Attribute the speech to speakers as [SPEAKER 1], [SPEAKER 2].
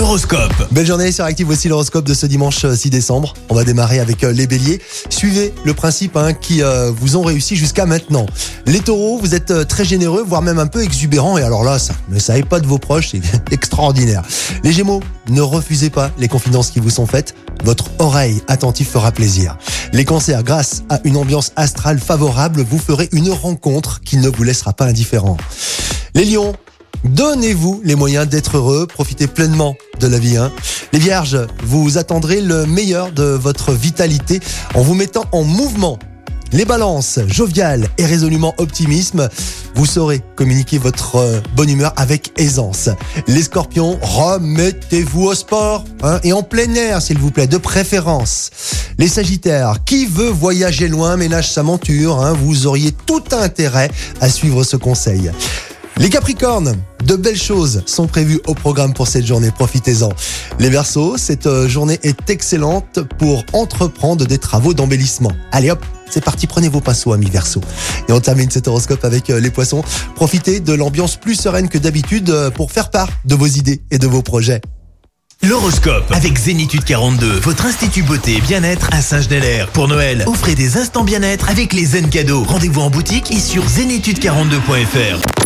[SPEAKER 1] Horoscope.
[SPEAKER 2] Belle journée sur Active, voici l'horoscope de ce dimanche euh, 6 décembre. On va démarrer avec euh, les béliers. Suivez le principe hein, qui euh, vous ont réussi jusqu'à maintenant. Les taureaux, vous êtes euh, très généreux, voire même un peu exubérants. Et alors là, ça ne savez pas de vos proches, c'est extraordinaire. Les gémeaux, ne refusez pas les confidences qui vous sont faites. Votre oreille attentive fera plaisir. Les cancers, grâce à une ambiance astrale favorable, vous ferez une rencontre qui ne vous laissera pas indifférent. Les lions, Donnez-vous les moyens d'être heureux, profitez pleinement de la vie. hein. Les vierges, vous attendrez le meilleur de votre vitalité en vous mettant en mouvement. Les balances, joviales et résolument optimisme, vous saurez communiquer votre euh, bonne humeur avec aisance. Les scorpions, remettez-vous au sport hein, et en plein air s'il vous plaît, de préférence. Les sagittaires, qui veut voyager loin ménage sa monture, hein, vous auriez tout intérêt à suivre ce conseil. Les Capricornes, de belles choses sont prévues au programme pour cette journée, profitez-en. Les Verseaux, cette euh, journée est excellente pour entreprendre des travaux d'embellissement. Allez hop, c'est parti, prenez vos pinceaux, amis Verseaux. Et on termine cet horoscope avec euh, les Poissons. Profitez de l'ambiance plus sereine que d'habitude euh, pour faire part de vos idées et de vos projets.
[SPEAKER 1] L'horoscope avec Zénitude 42, votre institut beauté et bien-être à Saint-Genélaire. Pour Noël, offrez des instants bien-être avec les zen cadeaux. Rendez-vous en boutique et sur zénitude42.fr.